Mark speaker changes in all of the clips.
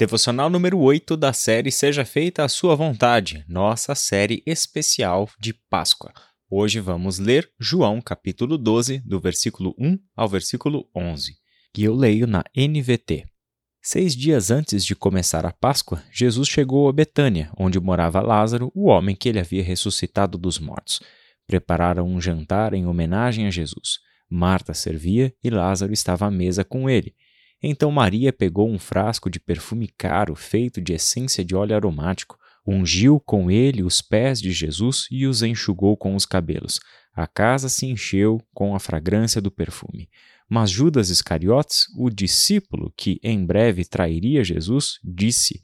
Speaker 1: Devocional número 8 da série Seja Feita a Sua Vontade, nossa série especial de Páscoa. Hoje vamos ler João capítulo 12, do versículo 1 ao versículo 11, que eu leio na NVT. Seis dias antes de começar a Páscoa, Jesus chegou a Betânia, onde morava Lázaro, o homem que ele havia ressuscitado dos mortos. Prepararam um jantar em homenagem a Jesus. Marta servia e Lázaro estava à mesa com ele. Então Maria pegou um frasco de perfume caro feito de essência de óleo aromático, ungiu com ele os pés de Jesus e os enxugou com os cabelos. A casa se encheu com a fragrância do perfume. Mas Judas Iscariotes, o discípulo que em breve trairia Jesus, disse: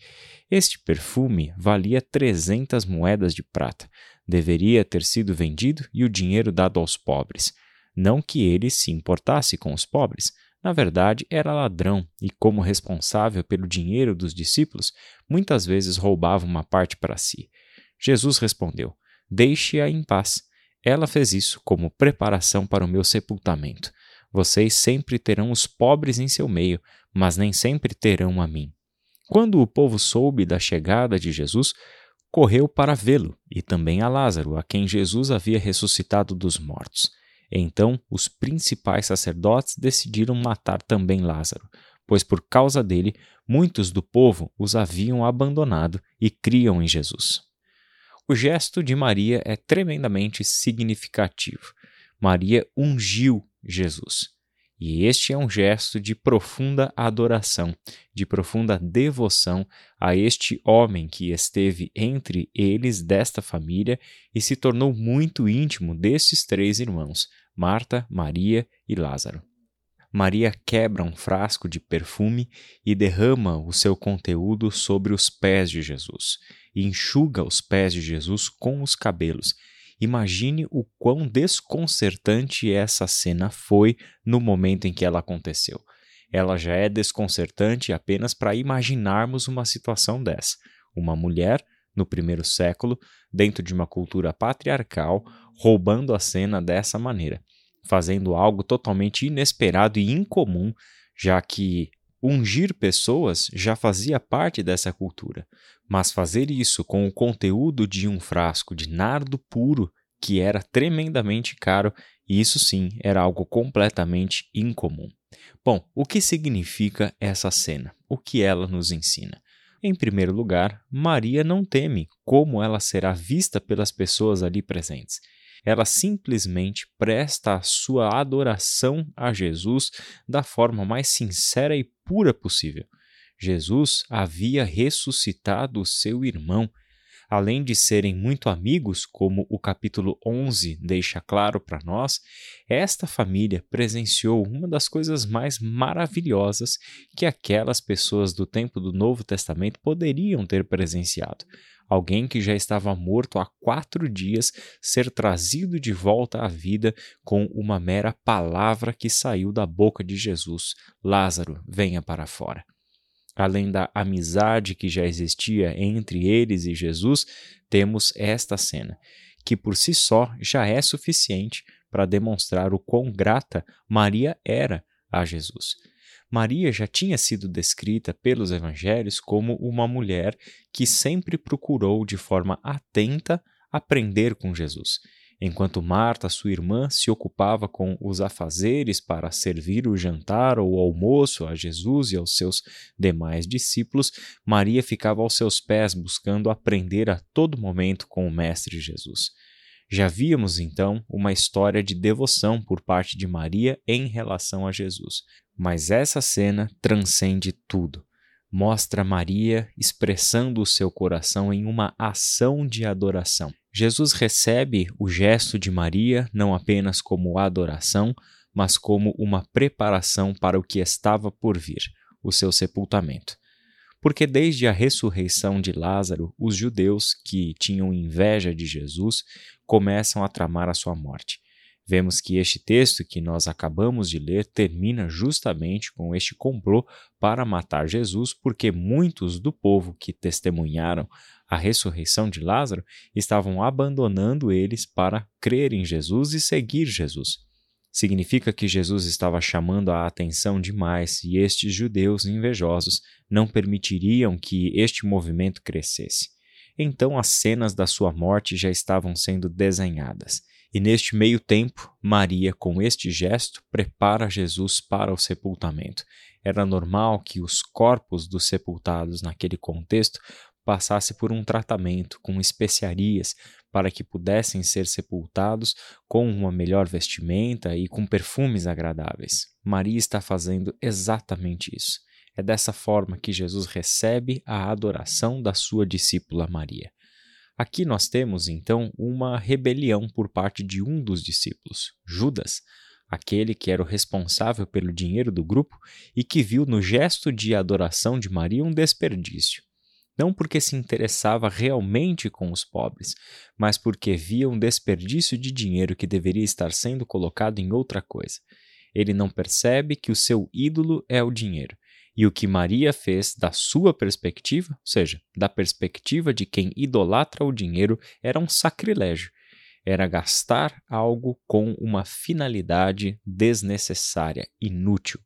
Speaker 1: Este perfume valia trezentas moedas de prata. Deveria ter sido vendido e o dinheiro dado aos pobres. Não que ele se importasse com os pobres, na verdade, era ladrão e, como responsável pelo dinheiro dos discípulos, muitas vezes roubava uma parte para si. Jesus respondeu: Deixe-a em paz. Ela fez isso como preparação para o meu sepultamento. Vocês sempre terão os pobres em seu meio, mas nem sempre terão a mim. Quando o povo soube da chegada de Jesus, correu para vê-lo e também a Lázaro, a quem Jesus havia ressuscitado dos mortos. Então os principais sacerdotes decidiram matar também Lázaro, pois por causa dele muitos do povo os haviam abandonado e criam em Jesus. O gesto de Maria é tremendamente significativo. Maria ungiu Jesus. E este é um gesto de profunda adoração, de profunda devoção a este homem que esteve entre eles desta família e se tornou muito íntimo destes três irmãos, Marta, Maria e Lázaro. Maria quebra um frasco de perfume e derrama o seu conteúdo sobre os pés de Jesus, e enxuga os pés de Jesus com os cabelos Imagine o quão desconcertante essa cena foi no momento em que ela aconteceu. Ela já é desconcertante apenas para imaginarmos uma situação dessa. Uma mulher, no primeiro século, dentro de uma cultura patriarcal, roubando a cena dessa maneira, fazendo algo totalmente inesperado e incomum, já que ungir pessoas já fazia parte dessa cultura. Mas fazer isso com o conteúdo de um frasco de nardo puro, que era tremendamente caro, isso sim era algo completamente incomum. Bom, o que significa essa cena? O que ela nos ensina? Em primeiro lugar, Maria não teme como ela será vista pelas pessoas ali presentes. Ela simplesmente presta a sua adoração a Jesus da forma mais sincera e pura possível. Jesus havia ressuscitado o seu irmão. Além de serem muito amigos, como o capítulo 11 deixa claro para nós, esta família presenciou uma das coisas mais maravilhosas que aquelas pessoas do tempo do Novo Testamento poderiam ter presenciado. Alguém que já estava morto há quatro dias ser trazido de volta à vida com uma mera palavra que saiu da boca de Jesus: Lázaro, venha para fora além da amizade que já existia entre eles e Jesus, temos esta cena, que por si só já é suficiente para demonstrar o quão grata Maria era a Jesus. Maria já tinha sido descrita pelos evangelhos como uma mulher que sempre procurou de forma atenta aprender com Jesus Enquanto Marta, sua irmã, se ocupava com os afazeres para servir o jantar ou o almoço a Jesus e aos seus demais discípulos, Maria ficava aos seus pés buscando aprender a todo momento com o Mestre Jesus. Já víamos então uma história de devoção por parte de Maria em relação a Jesus, mas essa cena transcende tudo mostra Maria expressando o seu coração em uma ação de adoração. Jesus recebe o gesto de Maria não apenas como adoração, mas como uma preparação para o que estava por vir, o seu sepultamento. Porque desde a ressurreição de Lázaro, os judeus que tinham inveja de Jesus começam a tramar a sua morte. Vemos que este texto que nós acabamos de ler termina justamente com este complô para matar Jesus, porque muitos do povo que testemunharam a ressurreição de Lázaro estavam abandonando eles para crer em Jesus e seguir Jesus. Significa que Jesus estava chamando a atenção demais e estes judeus invejosos não permitiriam que este movimento crescesse. Então as cenas da sua morte já estavam sendo desenhadas. E neste meio tempo, Maria, com este gesto, prepara Jesus para o sepultamento. Era normal que os corpos dos sepultados naquele contexto passasse por um tratamento com especiarias para que pudessem ser sepultados com uma melhor vestimenta e com perfumes agradáveis. Maria está fazendo exatamente isso. É dessa forma que Jesus recebe a adoração da sua discípula Maria. Aqui nós temos então uma rebelião por parte de um dos discípulos, Judas, aquele que era o responsável pelo dinheiro do grupo e que viu no gesto de adoração de Maria um desperdício não porque se interessava realmente com os pobres, mas porque via um desperdício de dinheiro que deveria estar sendo colocado em outra coisa. Ele não percebe que o seu ídolo é o dinheiro. E o que Maria fez da sua perspectiva, ou seja, da perspectiva de quem idolatra o dinheiro, era um sacrilégio. Era gastar algo com uma finalidade desnecessária, inútil.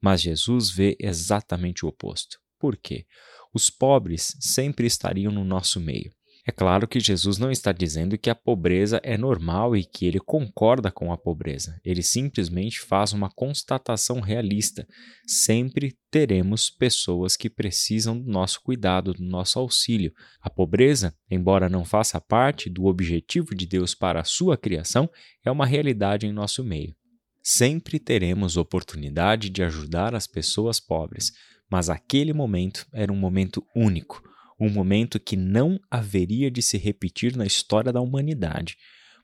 Speaker 1: Mas Jesus vê exatamente o oposto. Por quê? os pobres sempre estariam no nosso meio. É claro que Jesus não está dizendo que a pobreza é normal e que ele concorda com a pobreza. Ele simplesmente faz uma constatação realista. Sempre teremos pessoas que precisam do nosso cuidado, do nosso auxílio. A pobreza, embora não faça parte do objetivo de Deus para a sua criação, é uma realidade em nosso meio. Sempre teremos oportunidade de ajudar as pessoas pobres, mas aquele momento era um momento único, um momento que não haveria de se repetir na história da humanidade,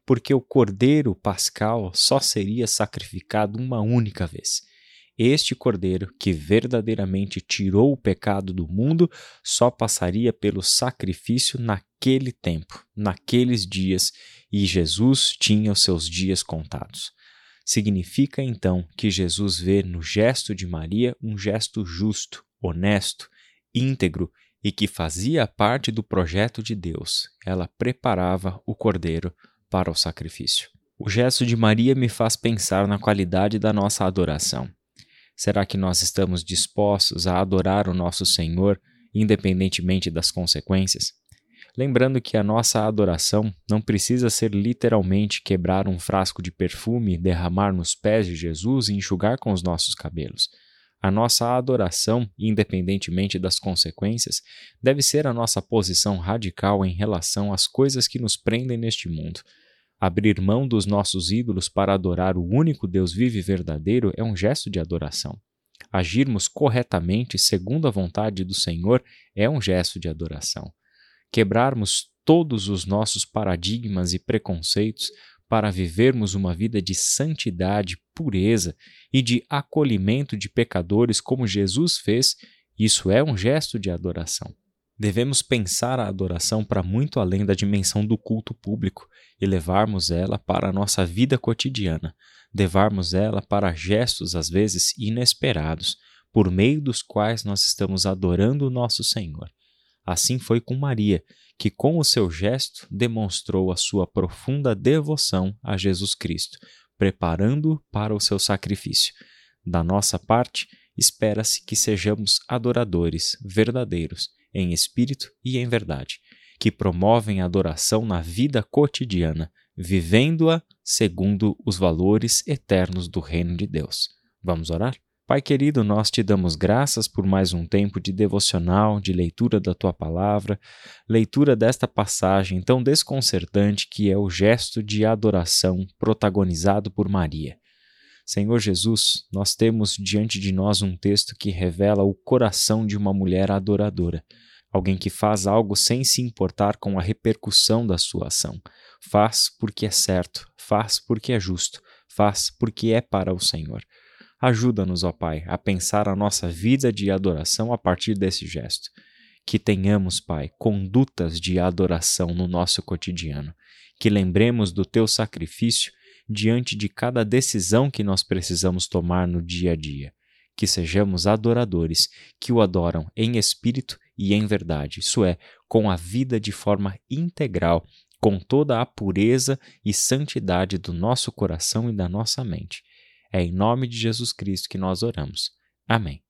Speaker 1: porque o cordeiro pascal só seria sacrificado uma única vez. Este cordeiro, que verdadeiramente tirou o pecado do mundo, só passaria pelo sacrifício naquele tempo, naqueles dias, e Jesus tinha os seus dias contados. Significa então que Jesus vê no gesto de Maria um gesto justo, honesto, íntegro e que fazia parte do projeto de Deus. Ela preparava o cordeiro para o sacrifício. O gesto de Maria me faz pensar na qualidade da nossa adoração. Será que nós estamos dispostos a adorar o nosso Senhor, independentemente das consequências? Lembrando que a nossa adoração não precisa ser literalmente quebrar um frasco de perfume, derramar nos pés de Jesus e enxugar com os nossos cabelos. A nossa adoração, independentemente das consequências, deve ser a nossa posição radical em relação às coisas que nos prendem neste mundo. Abrir mão dos nossos ídolos para adorar o único Deus vivo e verdadeiro é um gesto de adoração. Agirmos corretamente segundo a vontade do Senhor é um gesto de adoração quebrarmos todos os nossos paradigmas e preconceitos para vivermos uma vida de santidade, pureza e de acolhimento de pecadores como Jesus fez, isso é um gesto de adoração. Devemos pensar a adoração para muito além da dimensão do culto público e levarmos ela para a nossa vida cotidiana, levarmos ela para gestos às vezes inesperados, por meio dos quais nós estamos adorando o nosso Senhor. Assim foi com Maria, que com o seu gesto demonstrou a sua profunda devoção a Jesus Cristo, preparando-o para o seu sacrifício. Da nossa parte, espera-se que sejamos adoradores verdadeiros, em espírito e em verdade, que promovem a adoração na vida cotidiana, vivendo-a segundo os valores eternos do reino de Deus. Vamos orar? Pai querido, nós te damos graças por mais um tempo de devocional, de leitura da tua palavra, leitura desta passagem tão desconcertante que é o gesto de adoração protagonizado por Maria. Senhor Jesus, nós temos diante de nós um texto que revela o coração de uma mulher adoradora, alguém que faz algo sem se importar com a repercussão da sua ação. Faz porque é certo, faz porque é justo, faz porque é para o Senhor. Ajuda-nos, ó Pai, a pensar a nossa vida de adoração a partir desse gesto. Que tenhamos, Pai, condutas de adoração no nosso cotidiano. Que lembremos do teu sacrifício diante de cada decisão que nós precisamos tomar no dia a dia. Que sejamos adoradores que o adoram em espírito e em verdade, isso é, com a vida de forma integral, com toda a pureza e santidade do nosso coração e da nossa mente É em nome de Jesus Cristo que nós oramos. Amém.